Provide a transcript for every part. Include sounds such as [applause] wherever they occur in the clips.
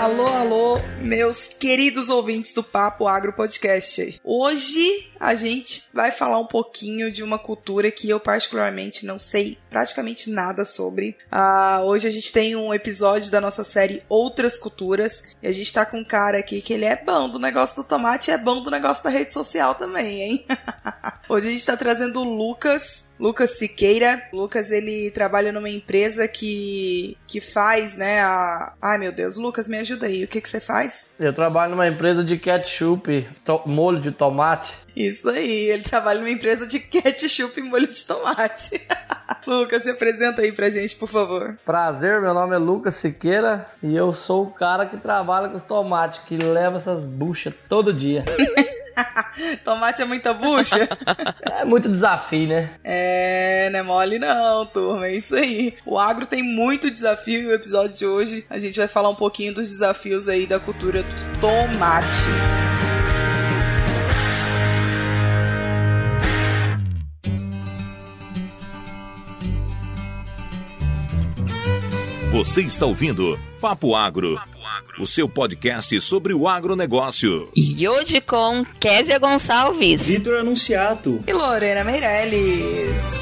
Alô, alô, meus queridos ouvintes do Papo Agro Podcast. Hoje a gente vai falar um pouquinho de uma cultura que eu particularmente não sei praticamente nada sobre. Uh, hoje a gente tem um episódio da nossa série Outras Culturas e a gente tá com um cara aqui que ele é bom do negócio do tomate e é bom do negócio da rede social também, hein? [laughs] hoje a gente tá trazendo o Lucas Lucas Siqueira. Lucas, ele trabalha numa empresa que, que faz, né, a... Ai, meu Deus, Lucas, me ajuda aí. O que que você faz? Eu trabalho numa empresa de ketchup, molho de tomate. Isso aí, ele trabalha numa empresa de ketchup e molho de tomate. [laughs] Lucas, se apresenta aí pra gente, por favor. Prazer, meu nome é Lucas Siqueira e eu sou o cara que trabalha com os tomates, que leva essas buchas todo dia. [laughs] [laughs] Tomate é muita bucha? [laughs] é muito desafio, né? É, não é mole não, turma. É isso aí. O agro tem muito desafio e o episódio de hoje a gente vai falar um pouquinho dos desafios aí da cultura do tomate. Você está ouvindo Papo Agro, o seu podcast sobre o agronegócio. E hoje com Késia Gonçalves, Vitor Anunciato e Lorena Meirelles.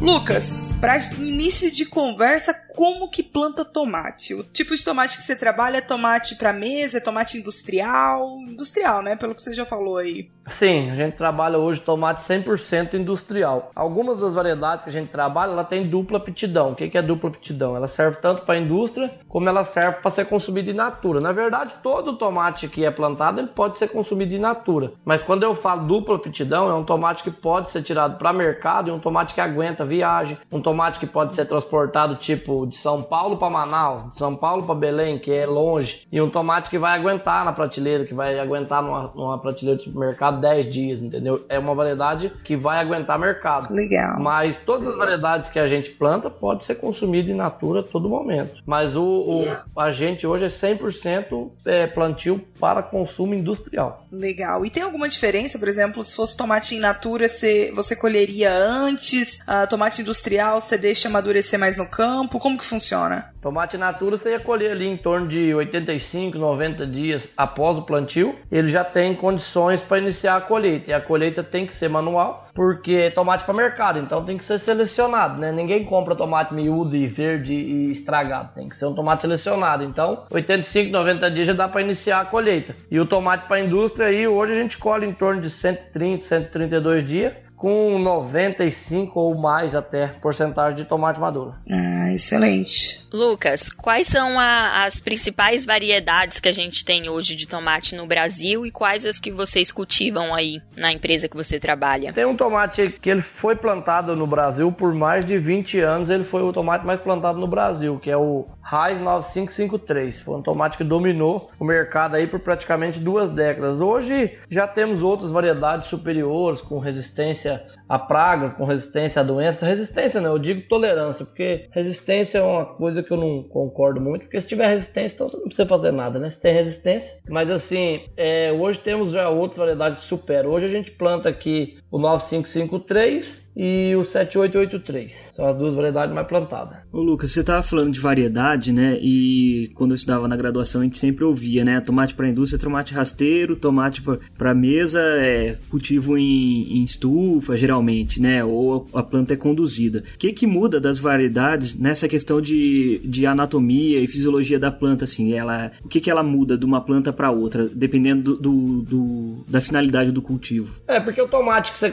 Lucas, para início de conversa, como que planta tomate? O tipo de tomate que você trabalha é tomate para mesa, é tomate industrial? Industrial, né? Pelo que você já falou aí. Sim, a gente trabalha hoje tomate 100% industrial. Algumas das variedades que a gente trabalha, ela tem dupla aptidão. O que é dupla aptidão? Ela serve tanto para a indústria como ela serve para ser consumida in natura. Na verdade, todo tomate que é plantado ele pode ser consumido in natura. Mas quando eu falo dupla aptidão, é um tomate que pode ser tirado para mercado e um tomate que aguenta viagem, um tomate que pode ser transportado tipo de São Paulo para Manaus, de São Paulo para Belém, que é longe, e um tomate que vai aguentar na prateleira, que vai aguentar numa, numa prateleira tipo mercado 10 dias, entendeu? É uma variedade que vai aguentar mercado. Legal. Mas todas as variedades que a gente planta pode ser consumido in natura a todo momento. Mas o, o a gente hoje é 100% é, plantio para consumo industrial. Legal. E tem alguma diferença, por exemplo, se fosse tomate in natura, você, você colheria antes? Uh, tomate industrial, você deixa amadurecer mais no campo? Como que funciona? Tomate natura você ia colher ali em torno de 85, 90 dias após o plantio. Ele já tem condições para iniciar a colheita. E a colheita tem que ser manual, porque é tomate para mercado, então tem que ser selecionado, né? Ninguém compra tomate miúdo e verde e estragado. Tem que ser um tomate selecionado. Então, 85, 90 dias já dá para iniciar a colheita. E o tomate para indústria aí, hoje a gente colhe em torno de 130, 132 dias com 95 ou mais até porcentagem de tomate maduro. Ah, excelente. Lucas, quais são a, as principais variedades que a gente tem hoje de tomate no Brasil e quais as que vocês cultivam aí na empresa que você trabalha? Tem um tomate que ele foi plantado no Brasil por mais de 20 anos, ele foi o tomate mais plantado no Brasil, que é o Raiz 9553. Foi um tomate que dominou o mercado aí por praticamente duas décadas. Hoje já temos outras variedades superiores com resistência a pragas, com resistência a doenças. Resistência, né? Eu digo tolerância, porque resistência é uma coisa que eu não concordo muito, porque se tiver resistência, então você não precisa fazer nada, né? Se tem resistência. Mas assim, é, hoje temos já outras variedades que superam. Hoje a gente planta aqui o 9553 e o 7883. São as duas variedades mais plantadas. Ô Lucas, você estava falando de variedade, né? E quando eu estudava na graduação, a gente sempre ouvia, né? Tomate para indústria, tomate rasteiro, tomate para mesa, é cultivo em, em, estufa, geralmente, né? Ou a planta é conduzida. O que que muda das variedades nessa questão de, de anatomia e fisiologia da planta, assim? Ela, o que que ela muda de uma planta para outra, dependendo do, do, do, da finalidade do cultivo? É, porque o tomate que você,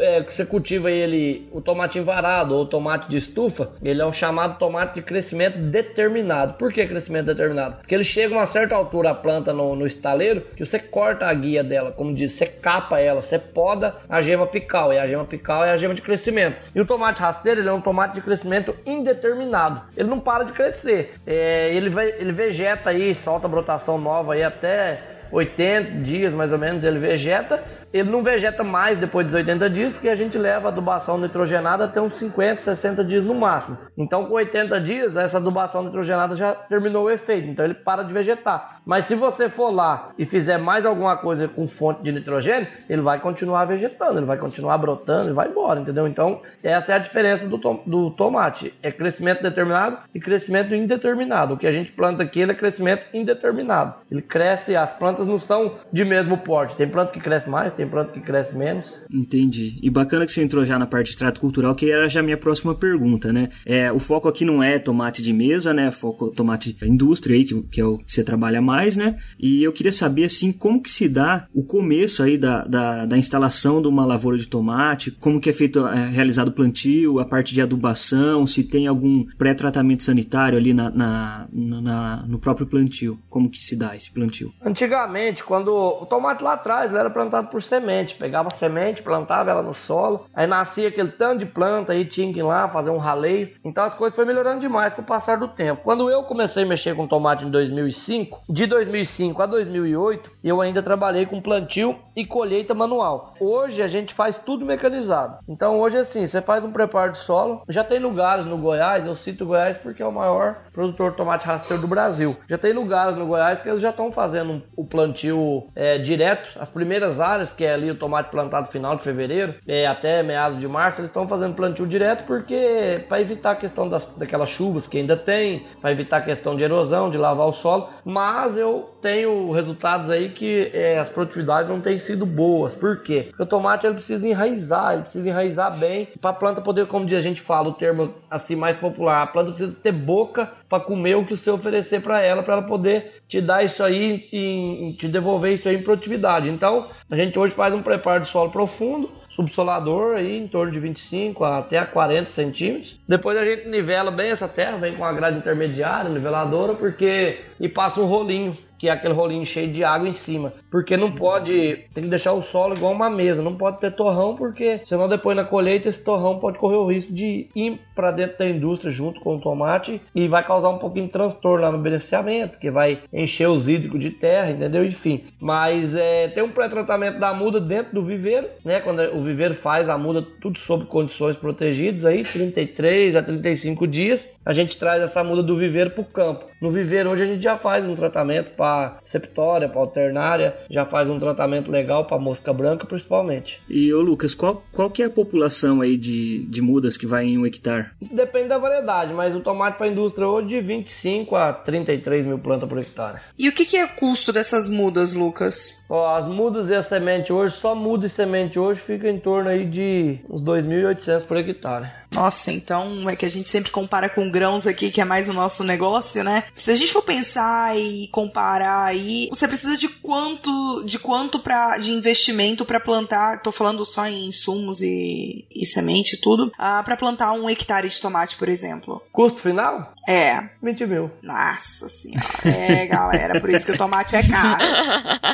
é, que você cultiva ele, o tomate varado ou tomate de estufa, ele é o chamado tomate de crescimento determinado. Por que crescimento determinado? Porque ele chega a uma certa altura a planta no, no estaleiro que você corta a guia dela, como diz, você capa ela, você poda a gema pical, e a gema pical é a gema de crescimento. E o tomate rasteiro, ele é um tomate de crescimento indeterminado. Ele não para de crescer. É, ele, ele vegeta aí, solta brotação nova aí até 80 dias mais ou menos ele vegeta. Ele não vegeta mais depois dos 80 dias, porque a gente leva a adubação nitrogenada até uns 50, 60 dias no máximo. Então, com 80 dias, essa adubação nitrogenada já terminou o efeito, então ele para de vegetar. Mas se você for lá e fizer mais alguma coisa com fonte de nitrogênio, ele vai continuar vegetando, ele vai continuar brotando e vai embora, entendeu? Então, essa é a diferença do, tom do tomate. É crescimento determinado e crescimento indeterminado. O que a gente planta aqui é crescimento indeterminado. Ele cresce, as plantas não são de mesmo porte. Tem planta que cresce mais, tem planta que cresce menos. Entendi. E bacana que você entrou já na parte de trato cultural, que era já minha próxima pergunta, né? É, o foco aqui não é tomate de mesa, né? Foco tomate indústria aí, que, que é o que você trabalha mais, né? E eu queria saber, assim, como que se dá o começo aí da, da, da instalação de uma lavoura de tomate, como que é feito, é, realizado o plantio, a parte de adubação, se tem algum pré-tratamento sanitário ali na, na, na, no próprio plantio. Como que se dá esse plantio? Antigamente, quando o tomate lá atrás era plantado por semente, pegava semente, plantava ela no solo, aí nascia aquele tanto de planta, aí tinha que ir lá fazer um raleio. Então as coisas foram melhorando demais com o passar do tempo. Quando eu comecei a mexer com tomate em 2005, de 2005 a 2008, eu ainda trabalhei com plantio e colheita manual. Hoje a gente faz tudo mecanizado. Então hoje assim, você faz um preparo de solo. Já tem lugares no Goiás, eu cito Goiás porque é o maior produtor de tomate rasteiro do Brasil. Já tem lugares no Goiás que eles já estão fazendo o plantio é, direto. As primeiras áreas, que é ali o tomate plantado final de fevereiro, é, até meados de março, eles estão fazendo plantio direto porque para evitar a questão das, daquelas chuvas que ainda tem, para evitar a questão de erosão, de lavar o solo. Mas eu tenho resultados aí que é, as produtividades não têm sido boas. Por quê? Porque o tomate ele precisa enraizar, ele precisa enraizar bem para a planta poder, como a gente fala, o termo assim mais popular, a planta precisa ter boca para comer o que você oferecer para ela, para ela poder te dar isso aí e te devolver isso aí em produtividade. Então, a gente hoje faz um preparo de solo profundo, subsolador aí em torno de 25 até 40 centímetros. Depois a gente nivela bem essa terra, vem com a grade intermediária, niveladora, porque e passa um rolinho que é aquele rolinho cheio de água em cima. Porque não pode, tem que deixar o solo igual uma mesa, não pode ter torrão, porque senão depois na colheita esse torrão pode correr o risco de ir para dentro da indústria junto com o tomate e vai causar um pouquinho de transtorno lá no beneficiamento, porque vai encher os hídricos de terra, entendeu? Enfim, mas é, tem um pré-tratamento da muda dentro do viveiro, né? Quando o viveiro faz a muda, tudo sob condições protegidas aí, 33 a 35 dias, a gente traz essa muda do viveiro para o campo. No viveiro hoje a gente já faz um tratamento para septória, para alternária, já faz um tratamento legal para mosca branca principalmente. E ô Lucas, qual, qual que é a população aí de, de mudas que vai em um hectare? Isso depende da variedade, mas o tomate para a indústria hoje de 25 a 33 mil plantas por hectare. E o que, que é o custo dessas mudas, Lucas? Ó, as mudas e a semente hoje, só muda e semente hoje fica em torno aí de uns 2.800 por hectare. Nossa, então é que a gente sempre compara com grãos aqui, que é mais o nosso negócio, né? Se a gente for pensar e comparar aí, você precisa de quanto de quanto para de investimento para plantar, tô falando só em insumos e, e semente e tudo, uh, para plantar um hectare de tomate, por exemplo. Custo final? É. 20 mil. Nossa senhora. É, galera, por isso que o tomate é caro.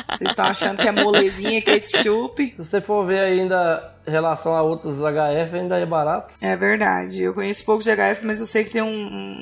Vocês estão achando que é molezinha, ketchup. Se você for ver ainda relação a outros HF ainda é barato. É verdade. Eu conheço pouco de HF, mas eu sei que tem um,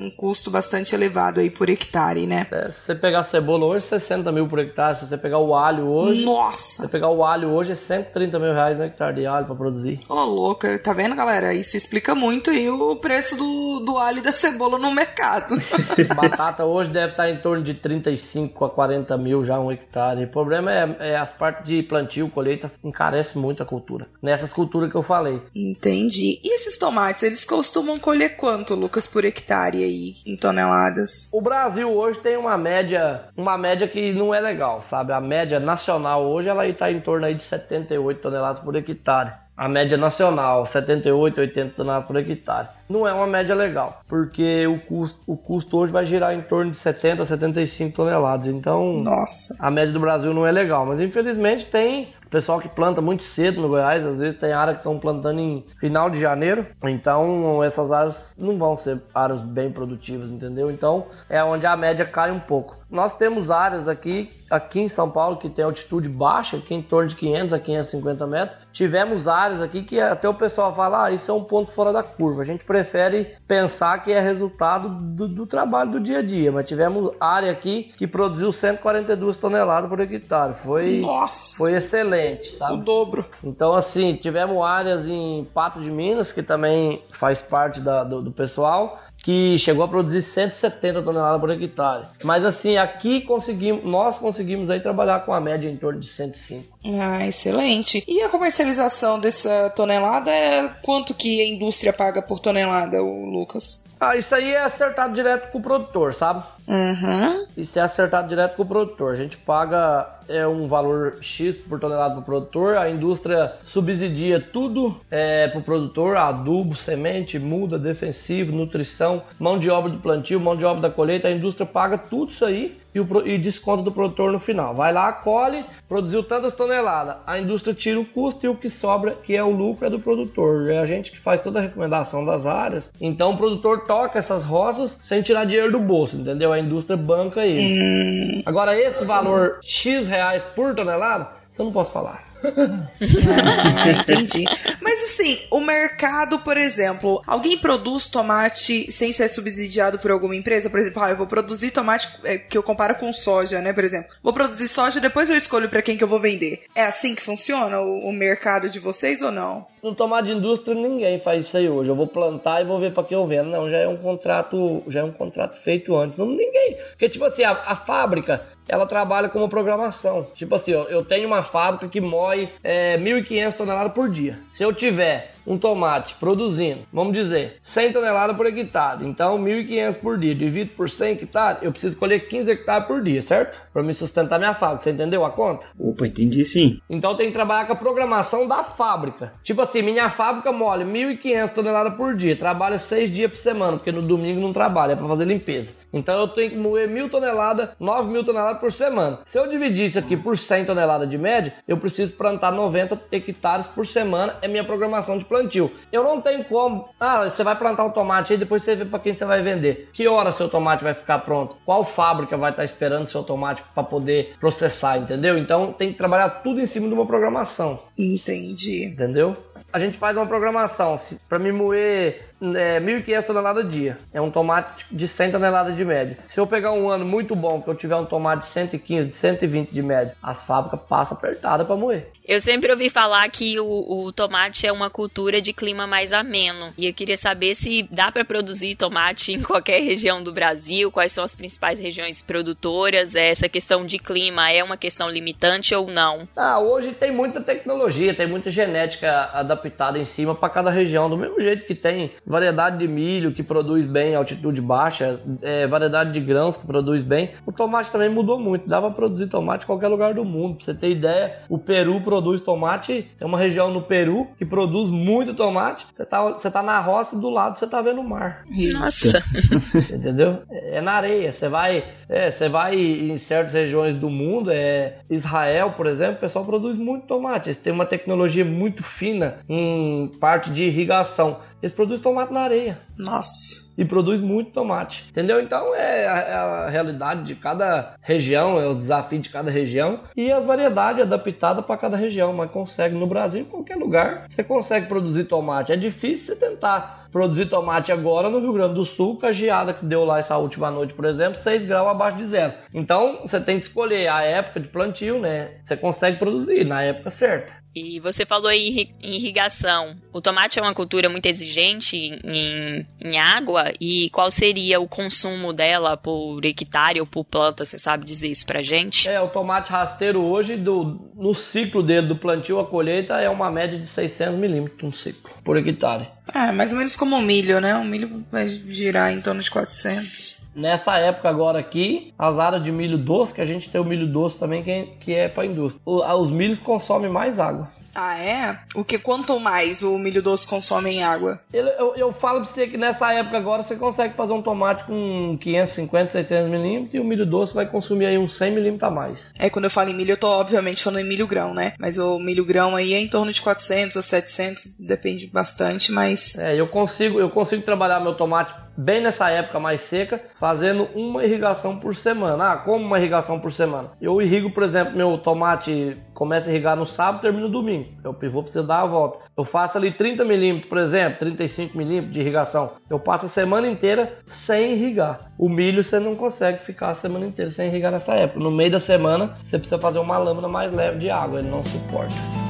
um custo bastante elevado aí por hectare, né? É, se você pegar cebola hoje, 60 mil por hectare. Se você pegar o alho hoje. Nossa! Se você pegar o alho hoje, é 130 mil reais no hectare de alho pra produzir. Ô, oh, louca. Tá vendo, galera? Isso explica muito aí o preço do, do alho e da cebola no mercado. [laughs] Batata hoje deve estar em torno de 35 a 40 mil já um hectare. O problema é, é as partes de plantio, colheita, encarece muito a cultura. Nessas cultura que eu falei. Entendi. E esses tomates, eles costumam colher quanto, Lucas, por hectare aí, em toneladas? O Brasil hoje tem uma média, uma média que não é legal, sabe? A média nacional hoje ela está em torno aí de 78 toneladas por hectare. A média nacional, 78, 80 toneladas por hectare. Não é uma média legal, porque o custo, o custo hoje vai girar em torno de 70, 75 toneladas. Então, Nossa. a média do Brasil não é legal, mas infelizmente tem pessoal que planta muito cedo no Goiás, às vezes tem área que estão plantando em final de janeiro, então essas áreas não vão ser áreas bem produtivas, entendeu? Então é onde a média cai um pouco. Nós temos áreas aqui, aqui em São Paulo que tem altitude baixa, aqui em torno de 500 a 550 metros. Tivemos áreas aqui que até o pessoal fala, ah, isso é um ponto fora da curva. A gente prefere pensar que é resultado do, do trabalho do dia a dia, mas tivemos área aqui que produziu 142 toneladas por hectare. Foi, Nossa. foi excelente, sabe? O dobro. Então, assim, tivemos áreas em Pato de Minas, que também faz parte da, do, do pessoal, que chegou a produzir 170 toneladas por hectare. Mas assim, aqui conseguimos, nós conseguimos aí trabalhar com a média em torno de 105. Ah, excelente. E a comercialização dessa tonelada é quanto que a indústria paga por tonelada, o Lucas? Ah, isso aí é acertado direto com o produtor, sabe? Uhum. Isso é acertado direto com o produtor. A gente paga é, um valor X por tonelada para o produtor, a indústria subsidia tudo é, para o produtor: adubo, semente, muda, defensivo, nutrição, mão de obra do plantio, mão de obra da colheita. A indústria paga tudo isso aí e, o, e desconta do produtor no final. Vai lá, colhe, produziu tantas toneladas, a indústria tira o custo e o que sobra, que é o lucro, é do produtor. É a gente que faz toda a recomendação das áreas. Então o produtor toca essas roças sem tirar dinheiro do bolso, entendeu? A indústria banca ele. Hum. Agora, esse valor X reais por tonelada, você não posso falar. [laughs] Ah, entendi. [laughs] Mas assim, o mercado, por exemplo, alguém produz tomate sem ser subsidiado por alguma empresa? Por exemplo, ah, eu vou produzir tomate é, que eu comparo com soja, né? Por exemplo, vou produzir soja, depois eu escolho para quem que eu vou vender. É assim que funciona o, o mercado de vocês ou não? No tomate de indústria ninguém faz isso aí hoje. Eu vou plantar e vou ver para que eu vendo. Não, já é um contrato, já é um contrato feito antes. Não, ninguém. Porque tipo assim, a, a fábrica ela trabalha como programação. Tipo assim, ó, eu tenho uma fábrica que moe é, 1.500 toneladas por dia. Se eu tiver um tomate produzindo, vamos dizer, 100 toneladas por hectare, então 1.500 por dia, divido por 100 hectares, eu preciso colher 15 hectares por dia, certo? Para me sustentar minha fábrica, você entendeu a conta? Opa, entendi sim. Então tem que trabalhar com a programação da fábrica. Tipo assim, minha fábrica mole 1.500 toneladas por dia, trabalha 6 dias por semana, porque no domingo não trabalha, é para fazer limpeza. Então eu tenho que moer 1.000 toneladas, 9 mil toneladas por semana. Se eu dividir isso aqui por 100 toneladas de média, eu preciso plantar 90 hectares por semana, é minha programação de plantio. Eu não tenho como, ah, você vai plantar o tomate aí, depois você vê para quem você vai vender. Que hora seu tomate vai ficar pronto? Qual fábrica vai estar esperando seu tomate para poder processar, entendeu? Então tem que trabalhar tudo em cima de uma programação. Entendi. Entendeu? A gente faz uma programação para me moer é, 1.500 toneladas dia. É um tomate de 100 toneladas de média. Se eu pegar um ano muito bom, que eu tiver um tomate de 115, de 120 de média, as fábricas passam apertada para moer. Eu sempre ouvi falar que o, o, tomate é uma cultura de clima mais ameno. E eu queria saber se dá para produzir tomate em qualquer região do Brasil, quais são as principais regiões produtoras, essa questão de clima é uma questão limitante ou não? Ah, hoje tem muita tecnologia, tem muita genética adaptada em cima para cada região, do mesmo jeito que tem variedade de milho que produz bem altitude baixa, é, variedade de grãos que produz bem. O tomate também mudou muito, dá para produzir tomate em qualquer lugar do mundo. Pra você ter ideia, o Peru produz tomate, tem uma região no Peru que produz muito tomate. Você tá, você tá na roça do lado você tá vendo o mar. Nossa! [laughs] [laughs] Entendeu? É na areia. Você vai, é, você vai em certas regiões do mundo, é Israel, por exemplo, o pessoal produz muito tomate. Eles têm uma tecnologia muito fina em parte de irrigação. Eles produzem tomate na areia. Nossa. E produz muito tomate. Entendeu? Então é a, é a, realidade de cada região, é os desafios de cada região e as variedades adaptadas para cada região. Mas consegue no Brasil, em qualquer lugar, você consegue produzir tomate. É difícil você tentar produzir tomate agora no Rio Grande do Sul, com a geada que deu lá essa última noite, por exemplo, 6 graus abaixo de zero. Então você tem que escolher a época de plantio, né? Você consegue produzir na época certa. E você falou em irrigação. O tomate é uma cultura muito exigente em, em, água. E qual seria o consumo dela por hectare ou por planta? Você sabe dizer isso pra gente? É, o tomate rasteiro hoje, do, no ciclo dele, do plantio à colheita, é uma média de 600 milímetros um ciclo por hectare. É, mais ou menos como o milho, né? O milho vai girar em torno de 400. Nessa época agora aqui, as áreas de milho doce, que a gente tem o milho doce também, que é, que é para indústria. O, os milhos consomem mais água. Ah, é? O que quanto mais o milho doce consome em água? Eu, eu, eu falo pra você que nessa época agora você consegue fazer um tomate com 550, 600 milímetros e o milho doce vai consumir aí uns 100 milímetros a mais. É, quando eu falo em milho, eu tô obviamente falando em milho grão, né? Mas o milho grão aí é em torno de 400 a 700, depende bastante, mas... É, eu consigo, eu consigo trabalhar meu tomate bem nessa época mais seca, fazendo uma irrigação por semana. Ah, como uma irrigação por semana? Eu irrigo, por exemplo, meu tomate começa a irrigar no sábado, termina no domingo. O pivô precisa dar a volta. Eu faço ali 30 milímetros, por exemplo, 35 milímetros de irrigação. Eu passo a semana inteira sem irrigar. O milho você não consegue ficar a semana inteira sem irrigar nessa época. No meio da semana você precisa fazer uma lâmina mais leve de água, ele não suporta.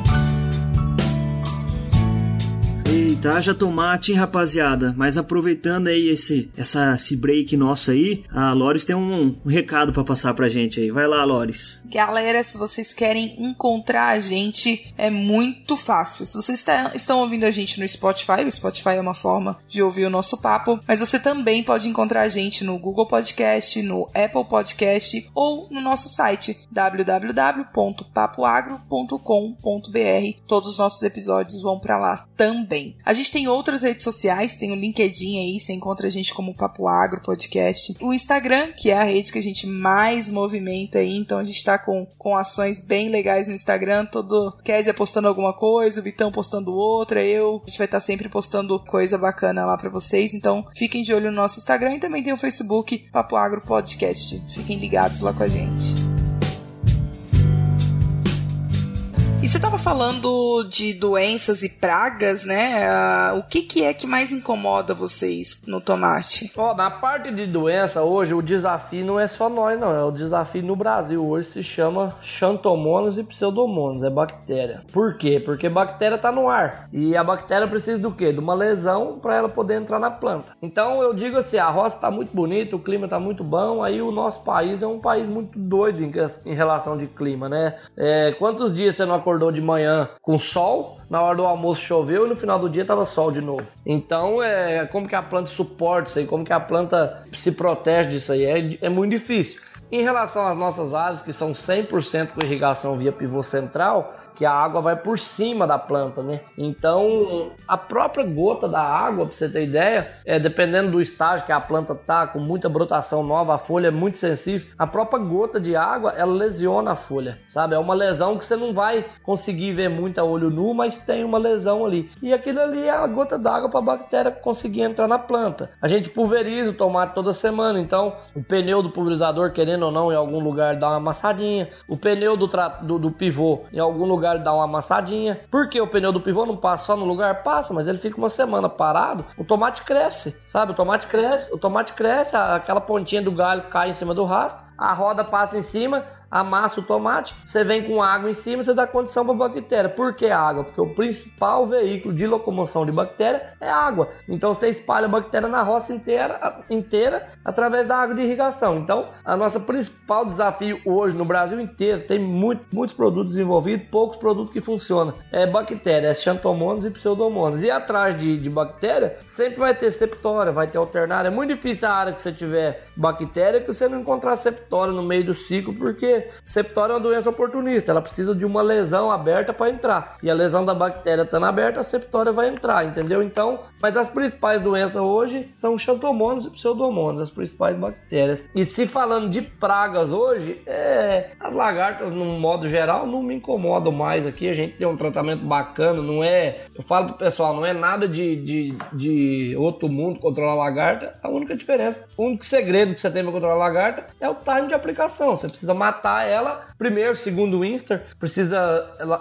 Haja tomate, hein, rapaziada. Mas aproveitando aí esse, essa, esse break nosso aí, a Loris tem um, um recado para passar pra gente aí. Vai lá, Loris. Galera, se vocês querem encontrar a gente, é muito fácil. Se vocês está, estão ouvindo a gente no Spotify, o Spotify é uma forma de ouvir o nosso papo, mas você também pode encontrar a gente no Google Podcast, no Apple Podcast ou no nosso site www.papoagro.com.br. Todos os nossos episódios vão para lá também. A gente tem outras redes sociais, tem o LinkedIn aí, você encontra a gente como Papo Agro Podcast. O Instagram, que é a rede que a gente mais movimenta aí, então a gente tá com, com ações bem legais no Instagram, todo Kézia postando alguma coisa, o Vitão postando outra, eu. A gente vai estar tá sempre postando coisa bacana lá para vocês, então fiquem de olho no nosso Instagram e também tem o Facebook Papo Agro Podcast. Fiquem ligados lá com a gente. E você estava falando de doenças e pragas, né? Uh, o que, que é que mais incomoda vocês no tomate? Ó, na parte de doença, hoje o desafio não é só nós, não. É o desafio no Brasil. Hoje se chama xantomonas e pseudomonas, é bactéria. Por quê? Porque bactéria está no ar. E a bactéria precisa do quê? De uma lesão para ela poder entrar na planta. Então eu digo assim, a roça está muito bonita, o clima está muito bom, aí o nosso país é um país muito doido em, em relação de clima, né? É, quantos dias você não acordou acordou de manhã com sol, na hora do almoço choveu e no final do dia tava sol de novo. Então, é como que a planta suporta isso aí, como que a planta se protege disso aí, é, é muito difícil. Em relação às nossas áreas, que são 100% com irrigação via pivô central, que a água vai por cima da planta, né? Então, a própria gota da água, para você ter ideia, é dependendo do estágio que a planta tá, com muita brotação nova, a folha é muito sensível, a própria gota de água, ela lesiona a folha, sabe? É uma lesão que você não vai conseguir ver muito a olho nu, mas tem uma lesão ali. E aquilo ali é a gota d'água para a bactéria conseguir entrar na planta. A gente pulveriza o tomate toda semana, então o pneu do pulverizador, querendo ou não, em algum lugar dá uma amassadinha, o pneu do, do, do pivô, em algum lugar lugar ele dá uma amassadinha. Porque o pneu do pivô não passa só no lugar? Passa, mas ele fica uma semana parado, o tomate cresce, sabe? O tomate cresce, o tomate cresce, aquela pontinha do galho cai em cima do rastro, a roda passa em cima, amassa o tomate, você vem com água em cima, você dá condição para a bactéria. Por que água? Porque o principal veículo de locomoção de bactéria é água. Então você espalha a bactéria na roça inteira, inteira através da água de irrigação. Então, a nossa principal desafio hoje no Brasil inteiro, tem muito, muitos produtos desenvolvidos, poucos produtos que funcionam. É bactéria, é xantomonas e pseudomonas. E atrás de, de bactéria, sempre vai ter septória, vai ter alternária. É muito difícil a área que você tiver bactéria que você não encontrar septória no meio do ciclo, porque septória é uma doença oportunista, ela precisa de uma lesão aberta para entrar. E a lesão da bactéria estando aberta, a septória vai entrar, entendeu? Então, mas as principais doenças hoje são xantomonas e pseudomonas, as principais bactérias. E se falando de pragas hoje, é, as lagartas, no modo geral, não me incomodam mais aqui. A gente tem um tratamento bacana, não é. Eu falo pro pessoal, não é nada de, de, de outro mundo controlar lagarta. A única diferença, o único segredo que você tem para controlar lagarta é o time de aplicação. Você precisa matar ela. Primeiro, segundo Insta, precisa.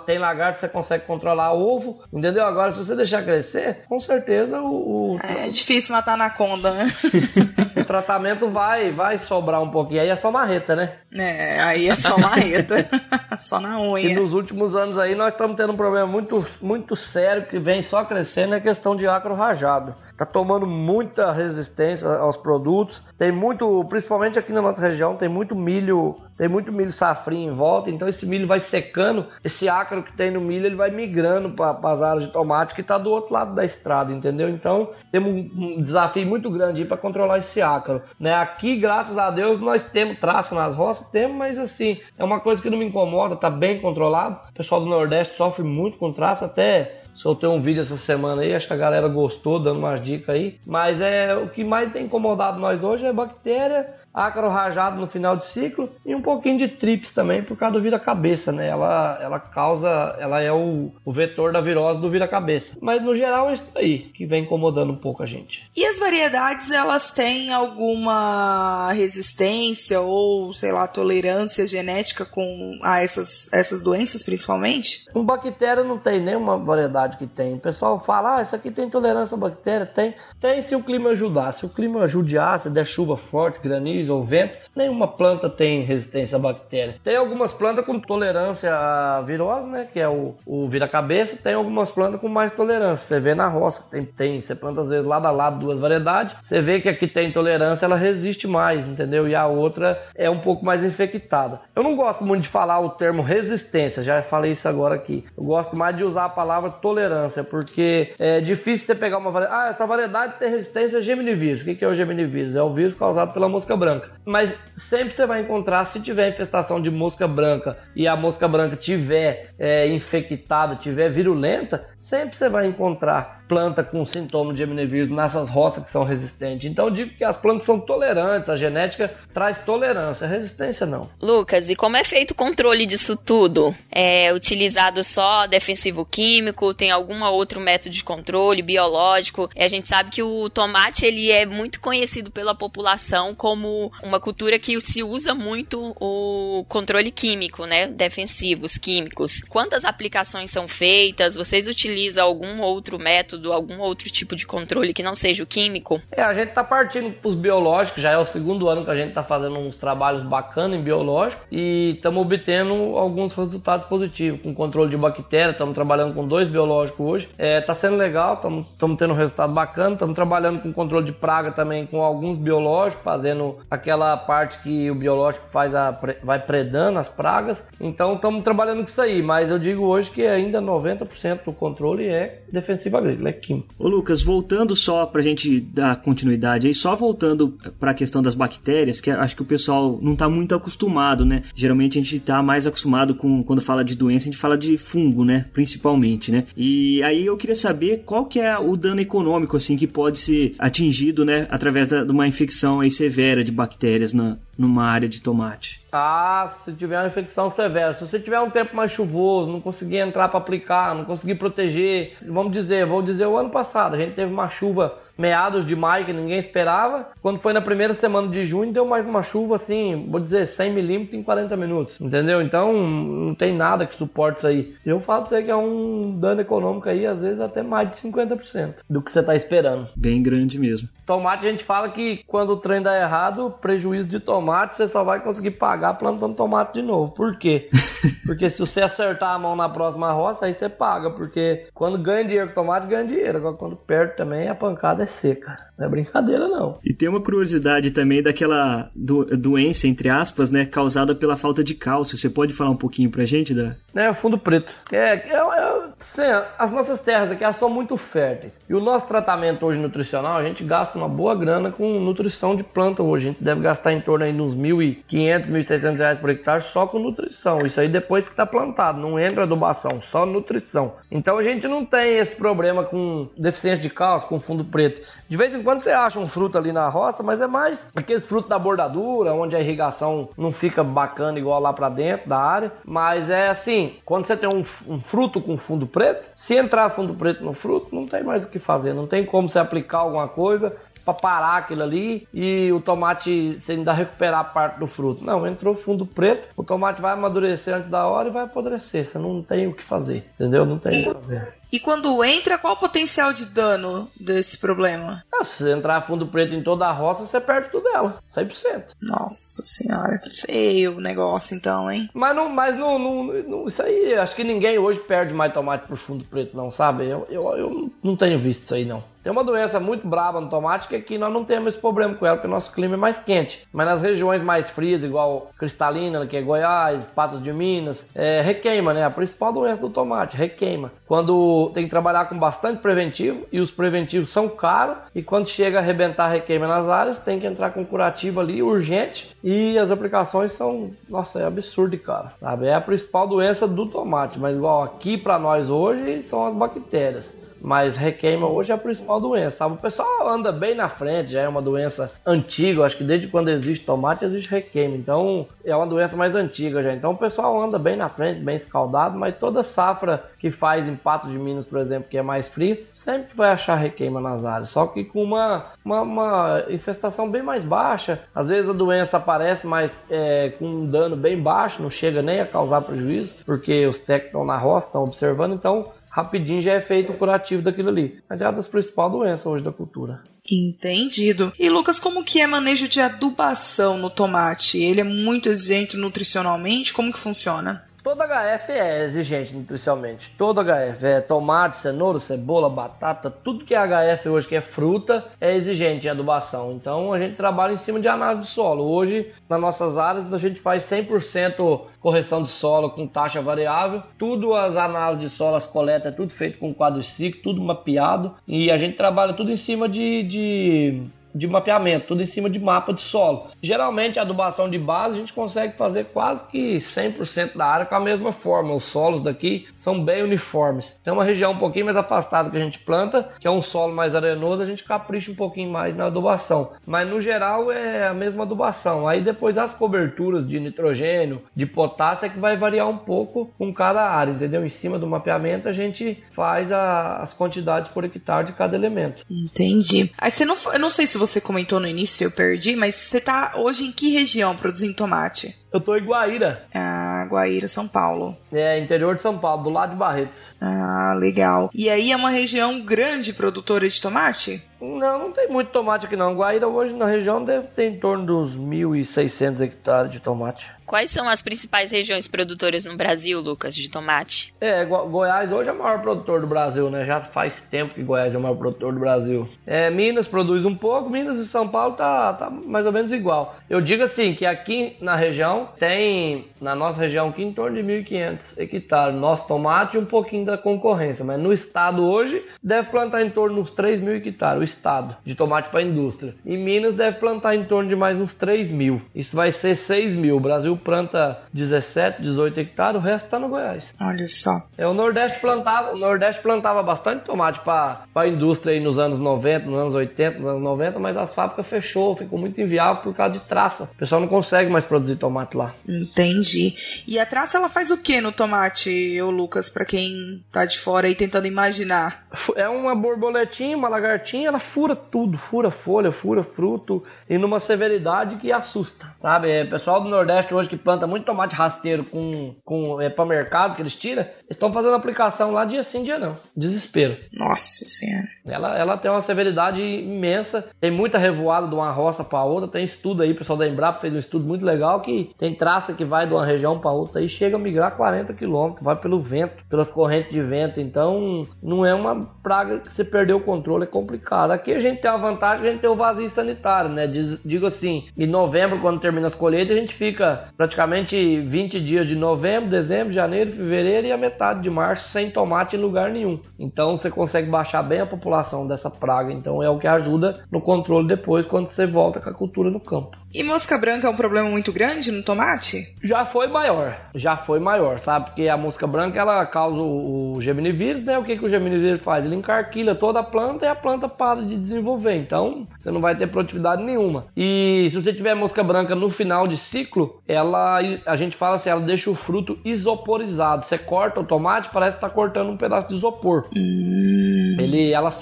Tem lagarto, você consegue controlar ovo, entendeu? Agora, se você deixar crescer, com certeza o. o é, é difícil matar anaconda, né? [laughs] o tratamento vai, vai sobrar um pouquinho. Aí é só marreta, né? É, aí é só marreta. [laughs] só na unha. E nos últimos anos aí nós estamos tendo um problema muito, muito sério que vem só crescendo, é a questão de acro rajado. Tá tomando muita resistência aos produtos. Tem muito, principalmente aqui na nossa região, tem muito milho, tem muito milho safrinho em volta, então esse milho vai secando, esse ácaro que tem no milho, ele vai migrando para as áreas de tomate que está do outro lado da estrada, entendeu? Então, temos um, um desafio muito grande para controlar esse ácaro, né? Aqui, graças a Deus, nós temos traça nas roças, temos, mas assim, é uma coisa que não me incomoda, tá bem controlado. O pessoal do Nordeste sofre muito com traça, até Soltei um vídeo essa semana aí, acho que a galera gostou, dando umas dicas aí. Mas é o que mais tem incomodado nós hoje é bactéria ácaro rajado no final de ciclo e um pouquinho de trips também por causa do vira-cabeça, né? Ela, ela causa, ela é o, o vetor da virose do vira-cabeça. Mas no geral é isso aí que vem incomodando um pouco a gente. E as variedades, elas têm alguma resistência ou, sei lá, tolerância genética com a essas, essas doenças principalmente? Com bactéria não tem nenhuma variedade que tem. O pessoal fala, ah, isso aqui tem tolerância à bactéria. Tem, tem se o clima ajudar. Se o clima ajudiar, se der chuva forte, granizo, ou vento, nenhuma planta tem resistência à bactéria. Tem algumas plantas com tolerância à virose, né, que é o, o vira-cabeça, tem algumas plantas com mais tolerância. Você vê na roça, tem, tem, você planta às vezes lado a lado duas variedades, você vê que a que tem tolerância, ela resiste mais, entendeu? E a outra é um pouco mais infectada. Eu não gosto muito de falar o termo resistência, já falei isso agora aqui. Eu gosto mais de usar a palavra tolerância, porque é difícil você pegar uma variedade. Ah, essa variedade tem resistência a geminivírus. O que é o geminivírus? É o vírus causado pela mosca branca branca. Mas sempre você vai encontrar, se tiver infestação de mosca branca e a mosca branca tiver é, infectada, tiver virulenta, sempre você vai encontrar planta com sintoma de aminovírus nessas roças que são resistentes. Então digo que as plantas são tolerantes, a genética traz tolerância, resistência não. Lucas, e como é feito o controle disso tudo? É utilizado só defensivo químico? Tem algum outro método de controle biológico? a gente sabe que o tomate ele é muito conhecido pela população como uma cultura que se usa muito o controle químico, né? Defensivos químicos. Quantas aplicações são feitas? Vocês utilizam algum outro método, algum outro tipo de controle que não seja o químico? É, a gente tá partindo pros biológicos, já é o segundo ano que a gente tá fazendo uns trabalhos bacanas em biológico e estamos obtendo alguns resultados positivos com controle de bactéria. Estamos trabalhando com dois biológicos hoje. É, tá sendo legal, estamos tendo um resultado bacana. Estamos trabalhando com controle de praga também com alguns biológicos, fazendo aquela parte que o biológico faz a, vai predando as pragas. Então estamos trabalhando com isso aí, mas eu digo hoje que ainda 90% do controle é defensivo agrícola, químico. Ô Lucas, voltando só para a gente dar continuidade aí, só voltando para a questão das bactérias, que acho que o pessoal não está muito acostumado, né? Geralmente a gente está mais acostumado com quando fala de doença, a gente fala de fungo, né? Principalmente, né? E aí eu queria saber qual que é o dano econômico assim que pode ser atingido, né, através da, de uma infecção aí severa de bactérias na, numa área de tomate? Ah, se tiver uma infecção severa, se você tiver um tempo mais chuvoso, não conseguir entrar para aplicar, não conseguir proteger, vamos dizer, vou dizer o ano passado, a gente teve uma chuva meados de maio que ninguém esperava. Quando foi na primeira semana de junho, deu mais uma chuva assim, vou dizer, 100 milímetros em 40 minutos, entendeu? Então não tem nada que suporte isso aí. Eu falo pra você que é um dano econômico aí, às vezes até mais de 50% do que você tá esperando. Bem grande mesmo. Tomate, a gente fala que quando o trem dá errado, prejuízo de tomate, você só vai conseguir pagar plantando tomate de novo. Por quê? [laughs] Porque se você acertar a mão na próxima roça, aí você paga. Porque quando ganha dinheiro com tomate, ganha dinheiro. Agora quando perde também, a pancada é seca. Não é brincadeira, não. E tem uma curiosidade também daquela do, doença, entre aspas, né? Causada pela falta de cálcio. Você pode falar um pouquinho pra gente da. É, o fundo preto. É, é, é assim, as nossas terras aqui elas são muito férteis. E o nosso tratamento hoje nutricional, a gente gasta uma boa grana com nutrição de planta hoje. A gente deve gastar em torno aí de uns 1.500, 1.600 reais por hectare só com nutrição. Isso aí depois que está plantado, não entra adubação, só nutrição. Então a gente não tem esse problema com deficiência de cálcio, com fundo preto. De vez em quando você acha um fruto ali na roça, mas é mais aqueles frutos da bordadura, onde a irrigação não fica bacana igual lá para dentro da área. Mas é assim, quando você tem um, um, fruto com fundo preto, se entrar fundo preto no fruto, não tem mais o que fazer, não tem como você aplicar alguma coisa para parar aquilo ali e o tomate você ainda recuperar parte do fruto. Não, entrou fundo preto, o tomate vai amadurecer antes da hora e vai apodrecer. Você não tem o que fazer, entendeu? Não tem o que fazer. E quando entra, qual o potencial de dano desse problema? Ah, se você entrar fundo preto em toda a roça, você perde tudo dela. 100%. Nossa senhora, feio o negócio então, hein? Mas não, mas não, não, não, isso aí, acho que ninguém hoje perde mais tomate por fundo preto, não, sabe? Eu, eu, eu não tenho visto isso aí, não. Tem uma doença muito braba no tomate que aqui nós não temos esse problema com ela, porque o nosso clima é mais quente. Mas nas regiões mais frias, igual Cristalina, que é Goiás, Patos de Minas, é, requeima, né? A principal doença do tomate, requeima. Quando tem que trabalhar com bastante preventivo, e os preventivos são caros, e quando chega a arrebentar requeima nas áreas, tem que entrar com curativo ali, urgente, e as aplicações são, nossa, é absurdo, cara. Sabe? É a principal doença do tomate, mas igual aqui para nós hoje são as bactérias mas requeima hoje é a principal doença, sabe? O pessoal anda bem na frente, já é uma doença antiga, acho que desde quando existe tomate existe requeima, então é uma doença mais antiga já. Então o pessoal anda bem na frente, bem escaldado, mas toda safra que faz em Patos de Minas, por exemplo, que é mais frio, sempre vai achar requeima nas áreas, só que com uma, uma, uma infestação bem mais baixa. Às vezes a doença aparece, mas é, com um dano bem baixo, não chega nem a causar prejuízo, porque os técnicos estão na roça, estão observando, então rapidinho já é feito curativo daquilo ali. Mas é uma das principais doenças hoje da cultura. Entendido. E Lucas, como que é manejo de adubação no tomate? Ele é muito exigente nutricionalmente? Como que funciona? Toda HF é exigente nutricionalmente. Toda HF é tomate, cenoura, cebola, batata, tudo que é HF hoje que é fruta é exigente em adubação. Então a gente trabalha em cima de análise de solo. Hoje, nas nossas áreas, a gente faz 100% correção de solo com taxa variável. Tudo as análises de solo, as coletas, é tudo feito com quadriciclo, tudo mapeado. E a gente trabalha tudo em cima de, de de mapeamento, tudo em cima de mapa de solo. Geralmente a adubação de base a gente consegue fazer quase que 100% da área com a mesma forma. Os solos daqui são bem uniformes. Tem uma região um pouquinho mais afastada que a gente planta, que é um solo mais arenoso, a gente capricha um pouquinho mais na adubação. Mas no geral é a mesma adubação. Aí depois as coberturas de nitrogênio, de potássio é que vai variar um pouco com cada área, entendeu? Em cima do mapeamento a gente faz a, as quantidades por hectare de cada elemento. Entendi. Aí você não, eu não sei se você comentou no início, eu perdi, mas você tá hoje em que região produzindo tomate? Eu tô em Guaíra. Ah, Guaíra, São Paulo. É, interior de São Paulo, do lado de Barretos. Ah, legal. E aí é uma região grande produtora de tomate? Não, não tem muito tomate aqui não. Guaíra hoje na região deve ter em torno dos 1.600 hectares de tomate. Quais são as principais regiões produtoras no Brasil, Lucas, de tomate? É, Go Goiás hoje é o maior produtor do Brasil, né? Já faz tempo que Goiás é o maior produtor do Brasil. É, Minas produz um pouco, Minas e São Paulo tá, tá mais ou menos igual. Eu digo assim, que aqui na região tem, na nossa região aqui, em torno de 1.500 hectares. Nosso tomate e um pouquinho da concorrência, mas no estado hoje deve plantar em torno de uns 3 mil hectares, o estado, de tomate para indústria. E Minas deve plantar em torno de mais uns 3 mil. Isso vai ser 6 mil. O Brasil planta 17, 18 hectares, o resto está no Goiás. Olha só. É, o Nordeste plantava, o Nordeste plantava bastante tomate para a indústria aí nos anos 90, nos anos 80, nos anos 90, mas as fábricas fechou, ficou muito inviável por causa de traça. O pessoal não consegue mais produzir tomate lá. Entendi. E a traça ela faz o que no tomate, ô Lucas, para quem tá de fora aí tentando imaginar? É uma borboletinha, uma lagartinha, ela fura tudo, fura folha, fura fruto e numa severidade que assusta, sabe? É, pessoal do Nordeste hoje que planta muito tomate rasteiro com, com é, para mercado que eles tiram, estão fazendo aplicação lá dia sim, dia não. Desespero. Nossa senhora. Ela, ela tem uma severidade imensa, tem muita revoada de uma roça para outra, tem estudo aí, o pessoal da Embrapa fez um estudo muito legal que tem traça que vai de uma região para outra e chega a migrar 40 quilômetros, vai pelo vento, pelas correntes de vento, então não é uma praga que você perdeu o controle, é complicado. Aqui a gente tem a vantagem, a gente tem o vazio sanitário, né? Digo assim, em novembro, quando termina as colheitas, a gente fica praticamente 20 dias de novembro, dezembro, janeiro, fevereiro e a metade de março sem tomate em lugar nenhum. Então você consegue baixar bem a população dessa praga, então é o que ajuda no controle depois quando você volta com a cultura no campo. E mosca branca é um problema muito grande no tomate? Já foi maior, já foi maior, sabe? Porque a mosca branca ela causa o, geminivírus, né? O que, que o geminivírus faz? Ele encarquilha toda a planta e a planta para de desenvolver. Então você não vai ter produtividade nenhuma. E se você tiver mosca branca no final de ciclo, ela a gente fala assim, ela deixa o fruto isoporizado. Você corta o tomate, parece que tá cortando um pedaço de isopor. Ele, ela,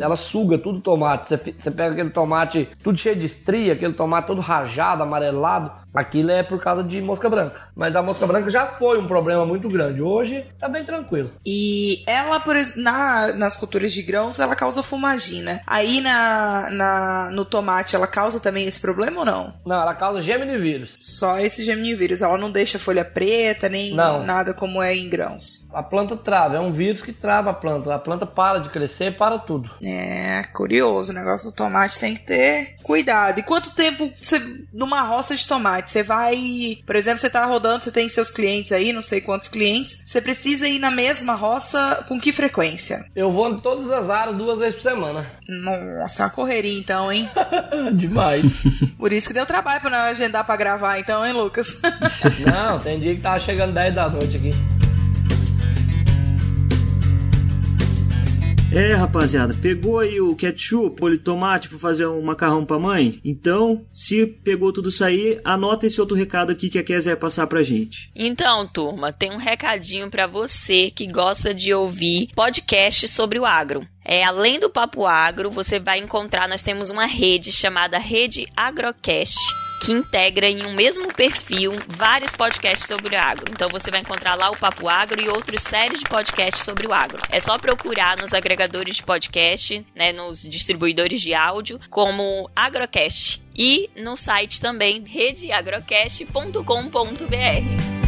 ela suga tudo o tomate. Você, você pega aquele tomate tudo cheio de estria, aquele tomate todo rajado, amarelado. Aquilo é por causa de mosca branca. Mas a mosca branca já foi um problema muito grande. Hoje tá bem tranquilo. E ela, por na, nas culturas de grãos, ela causa fumagina. Aí na, na, no tomate, ela causa também esse problema ou não? Não, ela causa geminivírus. Só esse geminivírus. Ela não deixa folha preta, nem não. nada como é em grãos. A planta trava, é um vírus que trava a planta. A planta para de crescer, para tudo. É, curioso. O negócio do tomate tem que ter cuidado. E quanto tempo você, numa roça de tomate, você vai. Por exemplo, você tá rodando, você tem seus clientes aí, não sei quantos clientes. Você precisa ir na mesma roça com que frequência? Eu vou em todas as áreas duas vezes por semana. Nossa, uma correria então, hein? [laughs] Demais. [laughs] Por isso que deu trabalho pra não agendar pra gravar, então, hein, Lucas? não, tem dia que tava chegando 10 da noite aqui. É, rapaziada, pegou aí o ketchup, o tomate para fazer um macarrão pra mãe? Então, se pegou tudo isso aí, anota esse outro recado aqui que a Kézia vai passar pra gente. Então, turma, tem um recadinho para você que gosta de ouvir podcast sobre o agro. É, além do Papo Agro, você vai encontrar, nós temos uma rede chamada Rede Agrocast que integra em um mesmo perfil vários podcasts sobre o agro. Então você vai encontrar lá o Papo Agro e outras séries de podcasts sobre o agro. É só procurar nos agregadores de podcast, né, nos distribuidores de áudio, como Agrocast. E no site também, redeagrocast.com.br.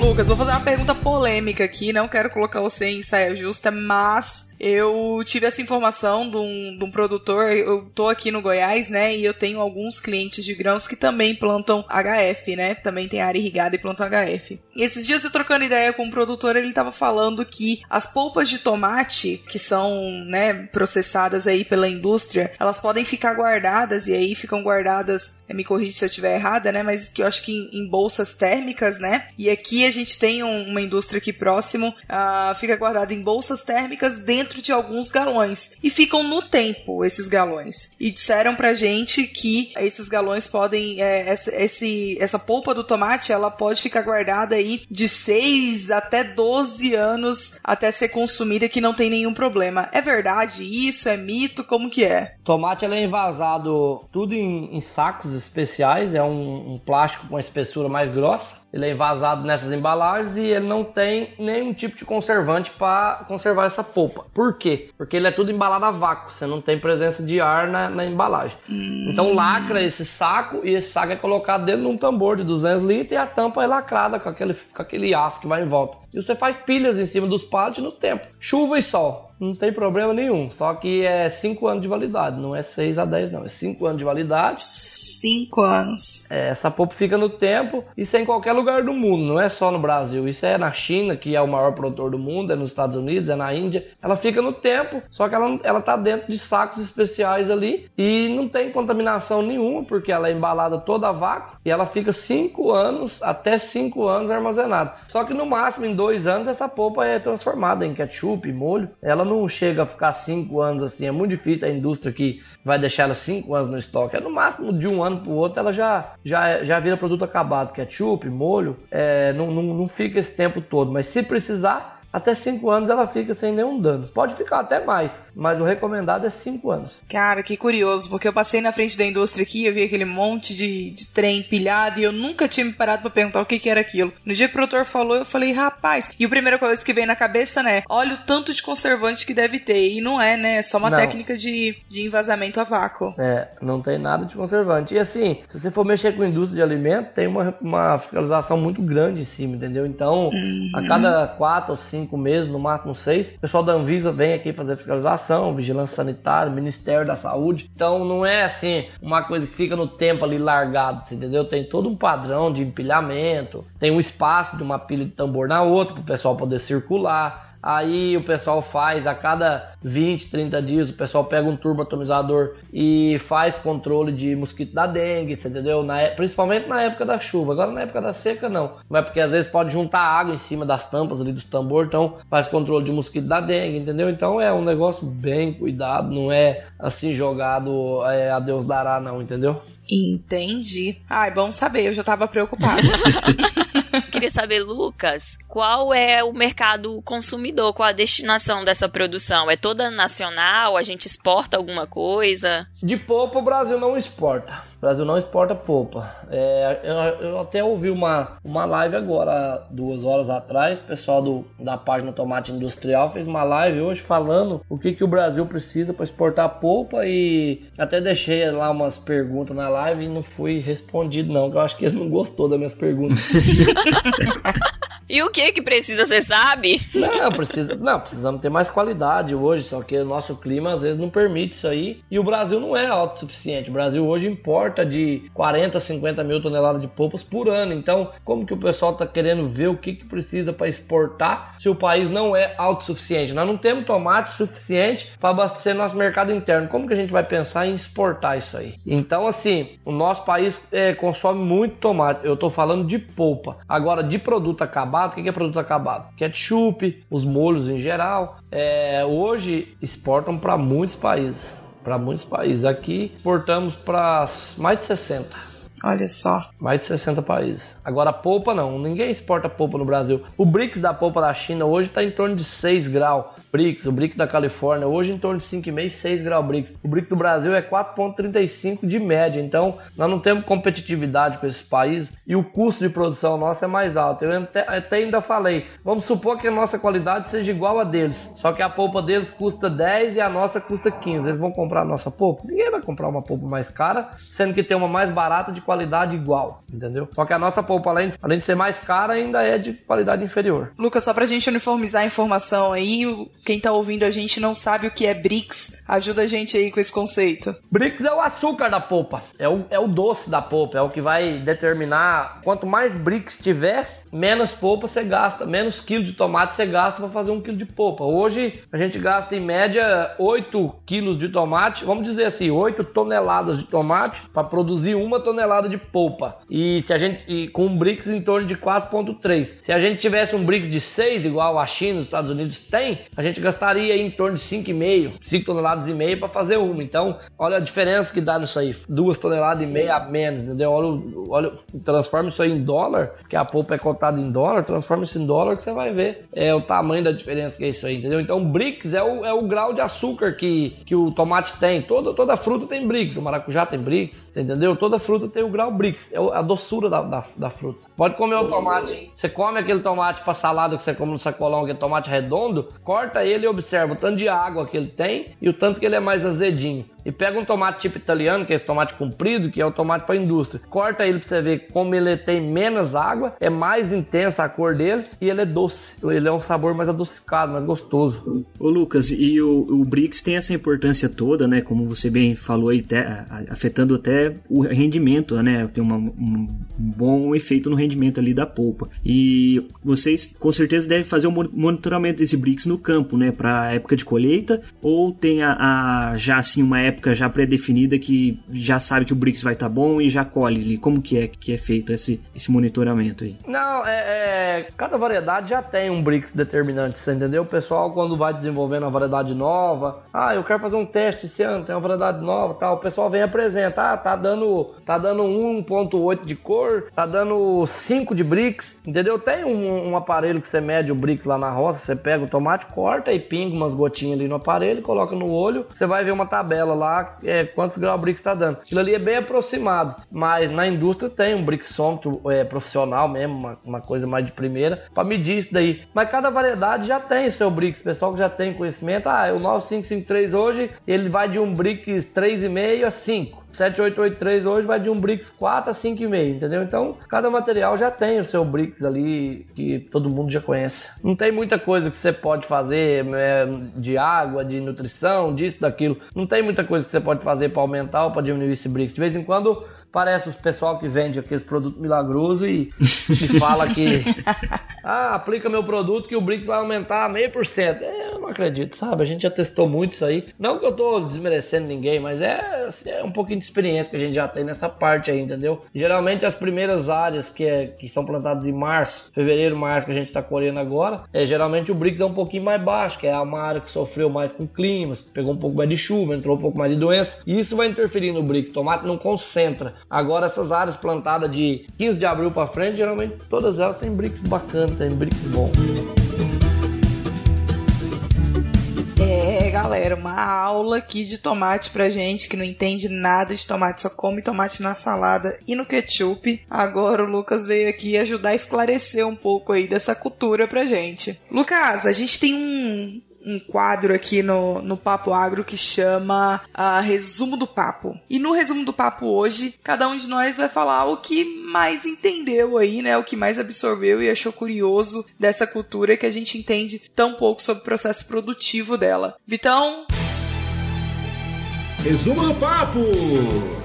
Lucas, vou fazer uma pergunta polêmica aqui, não quero colocar você em saia justa, mas eu tive essa informação de um, de um, produtor. Eu tô aqui no Goiás, né? E eu tenho alguns clientes de grãos que também plantam HF, né? Também tem área irrigada e plantam HF. E esses dias eu trocando ideia com um produtor, ele tava falando que as polpas de tomate, que são, né, processadas aí pela indústria, elas podem ficar guardadas e aí ficam guardadas, me corrija se eu estiver errada, né? Mas que eu acho que em, em, bolsas térmicas, né? E aqui a gente tem um, uma indústria aqui próximo, uh, fica guardada em bolsas térmicas dentro dentro de alguns galões e ficam no tempo esses galões. E disseram pra gente que esses galões podem, é, essa, esse, essa polpa do tomate, ela pode ficar guardada aí de 6 até 12 anos até ser consumida que não tem nenhum problema. É verdade isso? É mito? Como que é? Tomate é envasado tudo em, em sacos especiais, é um, um plástico com espessura mais grossa ele é envasado nessas embalagens e ele não tem nenhum tipo de conservante para conservar essa polpa. Por quê? Porque ele é tudo embalado a vácuo, você não tem presença de ar na, na embalagem. Hum. Então lacra esse saco e esse saco é colocado dentro de um tambor de 200 litros e a tampa é lacrada com aquele, com aquele aço que vai em volta. E você faz pilhas em cima dos pallets no tempo. Chuva e sol, não tem problema nenhum. Só que é 5 anos de validade, não é 6 a 10 não, é 5 anos de validade. 5 anos. É, essa polpa fica no tempo, isso é em qualquer lugar do mundo, não é só no Brasil. Isso é na China, que é o maior produtor do mundo, é nos Estados Unidos, é na Índia. Ela fica no tempo, só que ela, ela tá dentro de sacos especiais ali e não tem contaminação nenhuma, porque ela é embalada toda a vácuo e ela fica 5 anos, até 5 anos armazenada. Só que no máximo em 2 anos essa polpa é transformada em ketchup, molho. Ela não chega a ficar 5 anos assim, é muito difícil a indústria que vai deixar ela 5 anos no estoque. É no máximo de um ano para o outro ela já, já, já vira produto acabado, ketchup, molho, é, não, não, não fica esse tempo todo. Mas se precisar, até 5 anos ela fica sem nenhum dano. Pode ficar até mais, mas o recomendado é 5 anos. Cara, que curioso, porque eu passei na frente da indústria aqui, eu vi aquele monte de, de trem empilhado e eu nunca tinha me parado para perguntar o que, que era aquilo. No dia que o produtor falou, eu falei, rapaz. E a primeira coisa que veio na cabeça, né? Olha o tanto de conservante que deve ter. E não é, né? É só uma não. técnica de, de envasamento a vácuo. É, não tem nada de conservante. E assim, se você for mexer com indústria de alimento, tem uma, uma fiscalização muito grande em cima, entendeu? Então, uhum. a cada 4 ou 5 cinco meses, no máximo seis. O pessoal da Anvisa vem aqui fazer fiscalização, vigilância sanitária, Ministério da Saúde. Então não é assim uma coisa que fica no tempo ali largado, entendeu? Tem todo um padrão de empilhamento, tem um espaço de uma pilha de tambor na outra para o pessoal poder circular. Aí o pessoal faz a cada 20, 30 dias, o pessoal pega um turbo atomizador e faz controle de mosquito da dengue, entendeu? Na, principalmente na época da chuva. Agora na época da seca não. Mas porque às vezes pode juntar água em cima das tampas ali dos tambor, então faz controle de mosquito da dengue, entendeu? Então é um negócio bem cuidado, não é assim jogado é, a Deus dará não, entendeu? Entendi. Ai, bom saber, eu já tava preocupado. [laughs] Queria saber, Lucas, qual é o mercado consumidor, qual a destinação dessa produção? É toda nacional? A gente exporta alguma coisa? De polpa o Brasil não exporta. Brasil não exporta polpa. É, eu, eu, até ouvi uma, uma live agora, duas horas atrás, o pessoal do, da página Tomate Industrial fez uma live hoje falando o que, que o Brasil precisa para exportar polpa e até deixei lá umas perguntas na live e não fui respondido não, eu acho que eles não gostou das minhas perguntas. [laughs] E o que que precisa, você sabe? Não, precisa, não, precisamos ter mais qualidade hoje, só que o nosso clima às vezes não permite isso aí. E o Brasil não é autossuficiente. O Brasil hoje importa de 40, 50 mil toneladas de polpas por ano. Então, como que o pessoal está querendo ver o que, que precisa para exportar se o país não é autossuficiente? Nós não temos tomate suficiente para abastecer nosso mercado interno. Como que a gente vai pensar em exportar isso aí? Então, assim, o nosso país é, consome muito tomate. Eu estou falando de polpa. Agora, de produto acabado acabado. O que é produto acabado? Ketchup, os molhos em geral. É, hoje exportam para muitos países. Para muitos países. Aqui exportamos para mais de 60. Olha só. Mais de 60 países. Agora, polpa não. Ninguém exporta polpa no Brasil. O BRICS da polpa da China hoje está em torno de 6 graus. BRICS, o BRICS da Califórnia, hoje em torno de 5,5, 6 graus BRICS. O BRICS do Brasil é 4,35 de média. Então, nós não temos competitividade com esses países e o custo de produção nosso é mais alto. Eu até, até ainda falei, vamos supor que a nossa qualidade seja igual a deles. Só que a polpa deles custa 10 e a nossa custa 15. Eles vão comprar a nossa polpa? Ninguém vai comprar uma polpa mais cara, sendo que tem uma mais barata de qualidade igual, entendeu? Só que a nossa polpa, além de, além de ser mais cara, ainda é de qualidade inferior. Lucas, só pra gente uniformizar a informação aí, quem tá ouvindo a gente não sabe o que é BRICS, ajuda a gente aí com esse conceito. BRICS é o açúcar da polpa, é o, é o doce da polpa, é o que vai determinar quanto mais BRICS tiver, menos polpa você gasta, menos quilo de tomate você gasta para fazer um quilo de polpa. Hoje a gente gasta em média 8 quilos de tomate, vamos dizer assim, 8 toneladas de tomate para produzir uma tonelada de polpa. E se a gente e com um BRICS em torno de 4.3. Se a gente tivesse um BRICS de 6 igual a China, os Estados Unidos tem, a gente gastaria em torno de 5,5, 5 toneladas e meia para fazer uma. Então, olha a diferença que dá nisso aí, duas toneladas e meia a menos, entendeu? Olha, olha transforma isso aí em dólar, que a polpa é cotada em dólar, transforma isso em dólar que você vai ver é o tamanho da diferença que é isso aí, entendeu? Então, BRICS é o, é o grau de açúcar que, que o tomate tem. Toda, toda fruta tem BRICS, o maracujá tem BRICS, você entendeu? Toda fruta tem o grau BRICS, é a doçura da, da, da fruta. Pode comer o tomate, você come aquele tomate para salada que você come no sacolão, aquele tomate redondo, corta ele e observa o tanto de água que ele tem e o tanto que ele é mais azedinho. E pega um tomate tipo italiano, que é esse tomate comprido, que é o tomate para indústria. Corta ele para você ver como ele tem menos água, é mais intensa a cor dele e ele é doce. Ele é um sabor mais adocicado, mais gostoso. Ô Lucas, e o, o tem essa importância toda, né? Como você bem falou aí, até, afetando até o rendimento, né? Tem uma, um bom efeito no rendimento ali da polpa. E vocês com certeza devem fazer o um monitoramento desse BRICS no campo, né? Para época de colheita, ou tem a, a já assim uma época época já pré-definida que já sabe que o BRICS vai estar tá bom e já colhe ali? Como que é que é feito esse, esse monitoramento aí? Não, é, é, cada variedade já tem um BRICS determinante, você entendeu? O pessoal quando vai desenvolvendo uma variedade nova, ah, eu quero fazer um teste esse ano, tem uma variedade nova, tal, o pessoal vem apresentar, ah, tá dando, tá dando 1.8 de cor, tá dando 5 de BRICS, entendeu? Tem um, um, aparelho que você mede o BRICS lá na roça, você pega o tomate, corta e pinga umas gotinhas ali no aparelho, coloca no olho, você vai ver uma tabela lá é, quantos graus o BRICS está dando. Aquilo ali é bem aproximado, mas na indústria tem um BRICSômetro é, profissional mesmo, uma, uma, coisa mais de primeira, para medir isso daí. Mas cada variedade já tem o seu BRICS, pessoal que já tem conhecimento, ah, o 9553 hoje, ele vai de um BRICS 3,5 a 5. 7883 hoje vai de um BRICS 4 a 5,5, entendeu? Então, cada material já tem o seu BRICS ali que todo mundo já conhece. Não tem muita coisa que você pode fazer é, de água, de nutrição, disso, daquilo. Não tem muita coisa que você pode fazer para aumentar ou para diminuir esse BRICS. De vez em quando parece os pessoal que vende aqueles produtos milagrosos e, e fala que [laughs] ah, aplica meu produto que o BRICS vai aumentar meio por cento. Acredito, sabe? A gente já testou muito isso aí. Não que eu tô desmerecendo ninguém, mas é, assim, é um pouquinho de experiência que a gente já tem nessa parte aí, entendeu? Geralmente as primeiras áreas que, é, que são plantadas em março, fevereiro, março, que a gente tá colhendo agora, é, geralmente o BRICS é um pouquinho mais baixo, que é uma área que sofreu mais com climas, pegou um pouco mais de chuva, entrou um pouco mais de doença, e isso vai interferir no BRICS. Tomate não concentra. Agora, essas áreas plantadas de 15 de abril para frente, geralmente todas elas têm BRICS bacana, tem BRICS bom. Galera uma aula aqui de tomate pra gente que não entende nada de tomate, só come tomate na salada e no ketchup. Agora o Lucas veio aqui ajudar a esclarecer um pouco aí dessa cultura pra gente. Lucas, a gente tem um, um quadro aqui no, no Papo Agro que chama uh, Resumo do Papo. E no Resumo do Papo hoje, cada um de nós vai falar o que mais entendeu aí, né? O que mais absorveu e achou curioso dessa cultura que a gente entende tão pouco sobre o processo produtivo dela. Vitão. Resumo do Papo!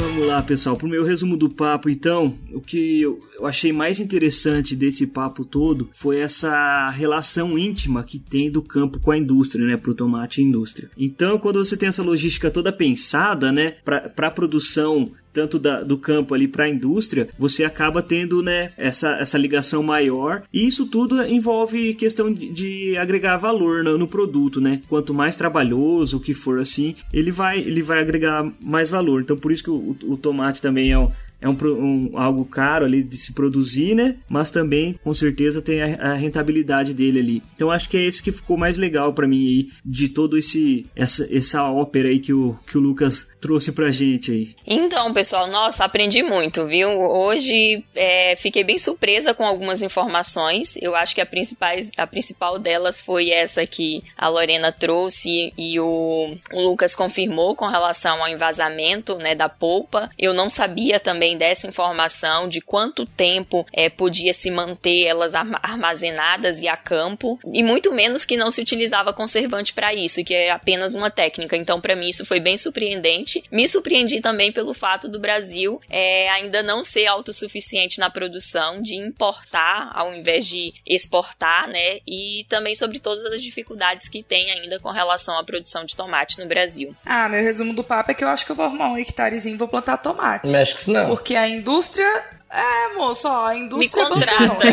Vamos lá, pessoal. Pro meu resumo do papo, então, o que eu achei mais interessante desse papo todo foi essa relação íntima que tem do campo com a indústria, né, pro tomate e indústria. Então, quando você tem essa logística toda pensada, né, para a produção tanto da, do campo ali para a indústria, você acaba tendo né, essa, essa ligação maior. E isso tudo envolve questão de, de agregar valor no, no, produto, né? Quanto mais trabalhoso o que for assim, ele vai, ele vai agregar mais valor. Então por isso que o, o tomate também é um, é um, um, algo caro ali de se produzir, né? Mas também, com certeza, tem a, a, rentabilidade dele ali. Então acho que é esse que ficou mais legal para mim aí, de todo esse essa, essa ópera aí que o, que o Lucas trouxe pra gente aí. Então, pessoal, nossa, aprendi muito, viu? Hoje é, fiquei bem surpresa com algumas informações. Eu acho que a, principais, a principal delas foi essa que a Lorena trouxe e o, o Lucas confirmou com relação ao envasamento né, da polpa. Eu não sabia também também dessa informação de quanto tempo é, podia se manter elas armazenadas e a campo, e muito menos que não se utilizava conservante para isso, que é apenas uma técnica. Então, para mim, isso foi bem surpreendente. Me surpreendi também pelo fato do Brasil é, ainda não ser autossuficiente na produção, de importar ao invés de exportar, né? E também sobre todas as dificuldades que tem ainda com relação à produção de tomate no Brasil. Ah, meu resumo do papo é que eu acho que eu vou arrumar um hectarezinho e vou plantar tomate. Mexe que não. Porque a indústria. É, moço, ó, a indústria. Me contrata.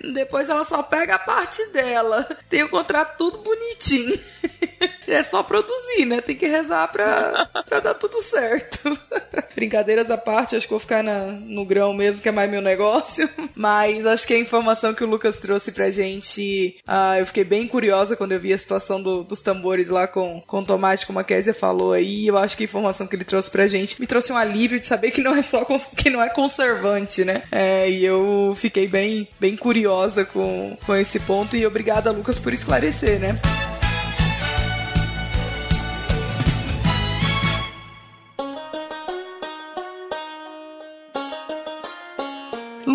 [laughs] Depois ela só pega a parte dela. Tem o contrato tudo bonitinho. [laughs] É só produzir, né? Tem que rezar pra, [laughs] pra dar tudo certo. [laughs] Brincadeiras à parte, acho que vou ficar na, no grão mesmo, que é mais meu negócio. [laughs] Mas acho que a informação que o Lucas trouxe pra gente, uh, eu fiquei bem curiosa quando eu vi a situação do, dos tambores lá com, com tomate, como a Kézia falou aí. Eu acho que a informação que ele trouxe pra gente me trouxe um alívio de saber que não é só que não é conservante, né? É, e eu fiquei bem, bem curiosa com, com esse ponto. E obrigada, Lucas, por esclarecer, né?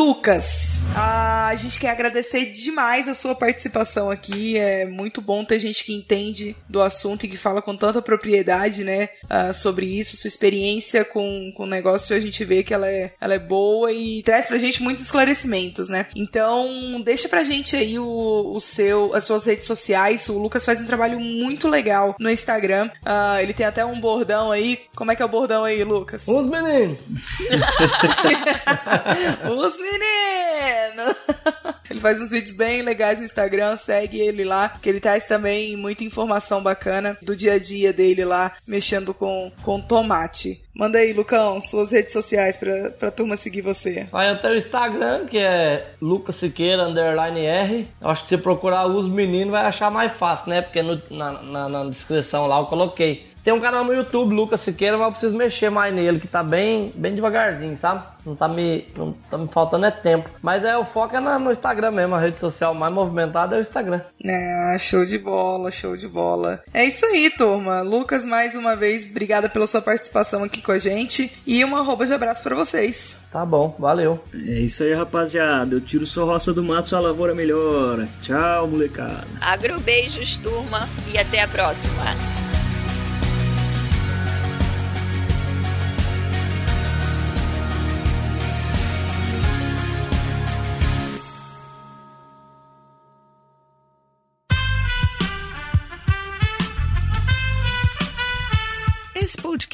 Lucas, a gente quer agradecer demais a sua participação aqui. É muito bom ter gente que entende do assunto e que fala com tanta propriedade, né, uh, sobre isso. Sua experiência com, com o negócio, a gente vê que ela é, ela é boa e traz pra gente muitos esclarecimentos, né? Então, deixa pra gente aí o, o seu, as suas redes sociais. O Lucas faz um trabalho muito legal no Instagram. Uh, ele tem até um bordão aí. Como é que é o bordão aí, Lucas? Os meninos! [laughs] Os meninos! [laughs] ele faz uns vídeos bem legais no Instagram, segue ele lá, que ele traz também muita informação bacana do dia a dia dele lá, mexendo com, com tomate. Manda aí, Lucão, suas redes sociais pra, pra turma seguir você. Vai até o Instagram, que é Lucas Siqueira, underline R. Eu acho que se procurar os meninos vai achar mais fácil, né? Porque no, na, na, na descrição lá eu coloquei. Tem um canal no YouTube, Lucas Siqueira, mas eu preciso mexer mais nele, que tá bem, bem devagarzinho, sabe? Não tá me, não tá me faltando é tempo. Mas é, o foco é na, no Instagram mesmo, a rede social mais movimentada é o Instagram. É, show de bola, show de bola. É isso aí, turma. Lucas, mais uma vez, obrigada pela sua participação aqui com a gente. E uma arroba de abraço para vocês. Tá bom, valeu. É isso aí, rapaziada. Eu tiro sua roça do mato, sua lavoura melhora. Tchau, molecada. Agrobeijos, turma, e até a próxima.